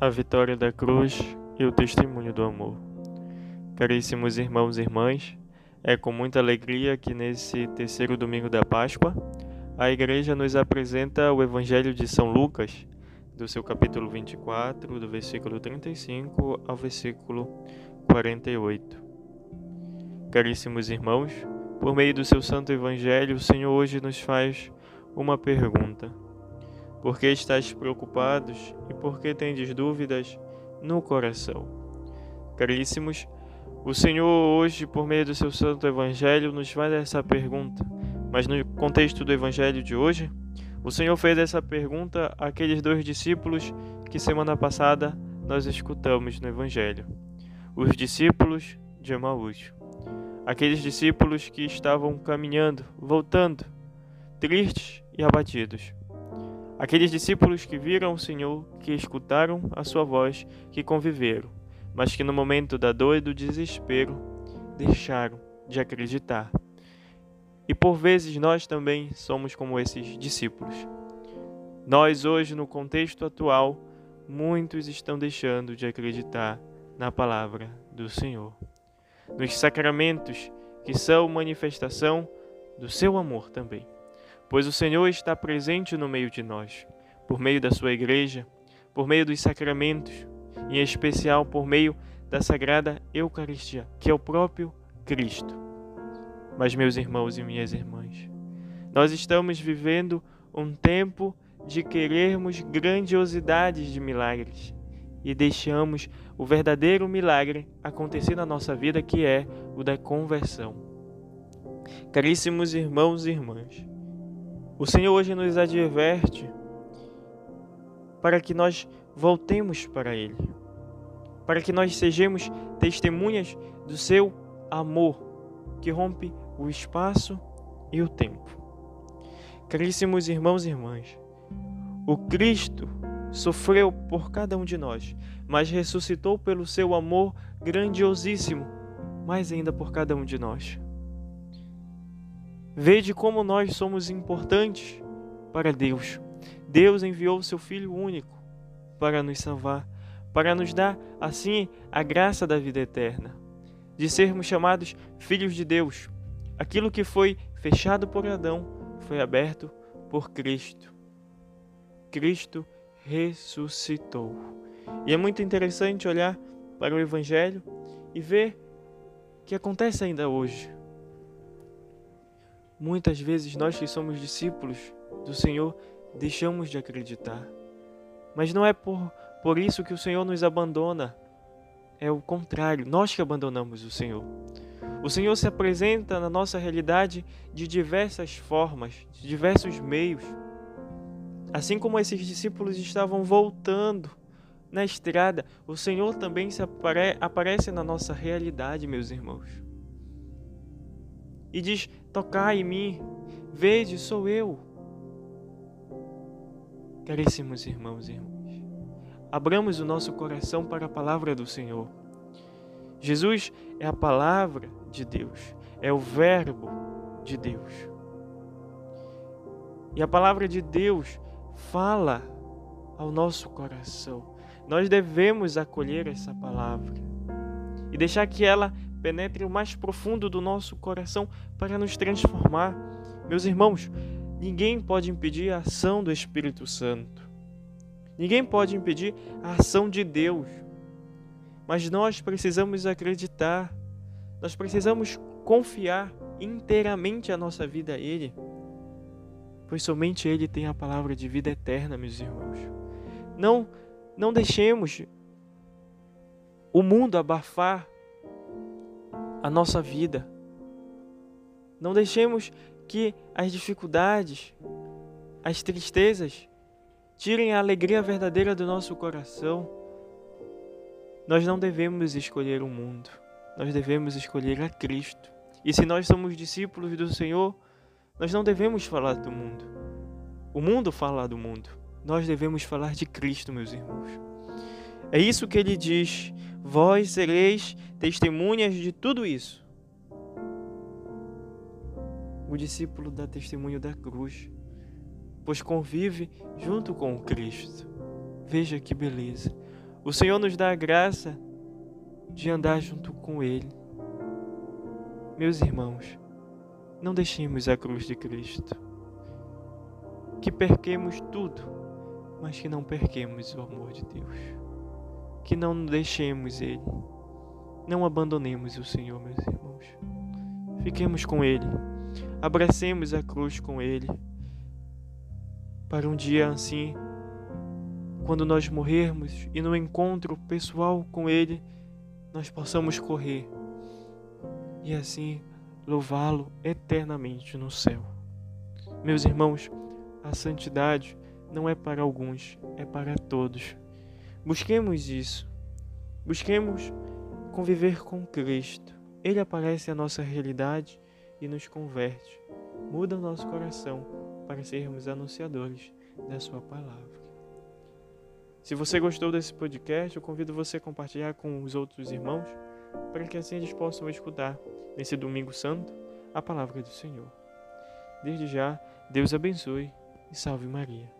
a vitória da cruz e o testemunho do amor. Caríssimos irmãos e irmãs, é com muita alegria que nesse terceiro domingo da Páscoa, a Igreja nos apresenta o Evangelho de São Lucas, do seu capítulo 24, do versículo 35 ao versículo 48. Caríssimos irmãos, por meio do seu santo Evangelho, o Senhor hoje nos faz uma pergunta por que estáis preocupados e por que tendes dúvidas no coração? Caríssimos, o Senhor hoje, por meio do seu santo evangelho, nos faz essa pergunta. Mas no contexto do evangelho de hoje, o Senhor fez essa pergunta àqueles dois discípulos que semana passada nós escutamos no evangelho. Os discípulos de Emaús. Aqueles discípulos que estavam caminhando, voltando, tristes e abatidos. Aqueles discípulos que viram o Senhor, que escutaram a sua voz, que conviveram, mas que no momento da dor e do desespero deixaram de acreditar. E por vezes nós também somos como esses discípulos. Nós, hoje, no contexto atual, muitos estão deixando de acreditar na palavra do Senhor, nos sacramentos que são manifestação do seu amor também pois o Senhor está presente no meio de nós, por meio da sua igreja, por meio dos sacramentos, em especial por meio da sagrada Eucaristia, que é o próprio Cristo. Mas, meus irmãos e minhas irmãs, nós estamos vivendo um tempo de querermos grandiosidades de milagres e deixamos o verdadeiro milagre acontecer na nossa vida, que é o da conversão. Caríssimos irmãos e irmãs, o Senhor hoje nos adverte para que nós voltemos para Ele, para que nós sejamos testemunhas do seu amor que rompe o espaço e o tempo. Caríssimos irmãos e irmãs, o Cristo sofreu por cada um de nós, mas ressuscitou pelo seu amor grandiosíssimo, mais ainda por cada um de nós. Vede como nós somos importantes para Deus. Deus enviou o seu Filho único para nos salvar, para nos dar, assim, a graça da vida eterna, de sermos chamados filhos de Deus. Aquilo que foi fechado por Adão foi aberto por Cristo. Cristo ressuscitou. E é muito interessante olhar para o Evangelho e ver que acontece ainda hoje. Muitas vezes nós que somos discípulos do Senhor deixamos de acreditar. Mas não é por, por isso que o Senhor nos abandona. É o contrário, nós que abandonamos o Senhor. O Senhor se apresenta na nossa realidade de diversas formas, de diversos meios. Assim como esses discípulos estavam voltando na estrada, o Senhor também se apare aparece na nossa realidade, meus irmãos. E diz: Tocai em mim, vede, sou eu. Caríssimos irmãos e irmãs, abramos o nosso coração para a palavra do Senhor. Jesus é a palavra de Deus, é o Verbo de Deus. E a palavra de Deus fala ao nosso coração. Nós devemos acolher essa palavra e deixar que ela penetre o mais profundo do nosso coração para nos transformar. Meus irmãos, ninguém pode impedir a ação do Espírito Santo. Ninguém pode impedir a ação de Deus. Mas nós precisamos acreditar, nós precisamos confiar inteiramente a nossa vida a Ele, pois somente Ele tem a palavra de vida eterna, meus irmãos. Não, não deixemos o mundo abafar a nossa vida. Não deixemos que as dificuldades, as tristezas, tirem a alegria verdadeira do nosso coração. Nós não devemos escolher o mundo, nós devemos escolher a Cristo. E se nós somos discípulos do Senhor, nós não devemos falar do mundo. O mundo fala do mundo. Nós devemos falar de Cristo, meus irmãos. É isso que ele diz Vós sereis testemunhas de tudo isso. O discípulo dá testemunho da cruz, pois convive junto com Cristo. Veja que beleza. O Senhor nos dá a graça de andar junto com Ele. Meus irmãos, não deixemos a cruz de Cristo. Que perquemos tudo, mas que não perquemos o amor de Deus. Que não deixemos Ele. Não abandonemos o Senhor, meus irmãos. Fiquemos com Ele. Abracemos a cruz com Ele. Para um dia assim, quando nós morrermos e no encontro pessoal com Ele, nós possamos correr e assim louvá-lo eternamente no céu. Meus irmãos, a santidade não é para alguns, é para todos. Busquemos isso. Busquemos conviver com Cristo. Ele aparece à nossa realidade e nos converte. Muda o nosso coração para sermos anunciadores da Sua palavra. Se você gostou desse podcast, eu convido você a compartilhar com os outros irmãos para que assim eles possam escutar, nesse domingo santo, a palavra do Senhor. Desde já, Deus abençoe e salve Maria.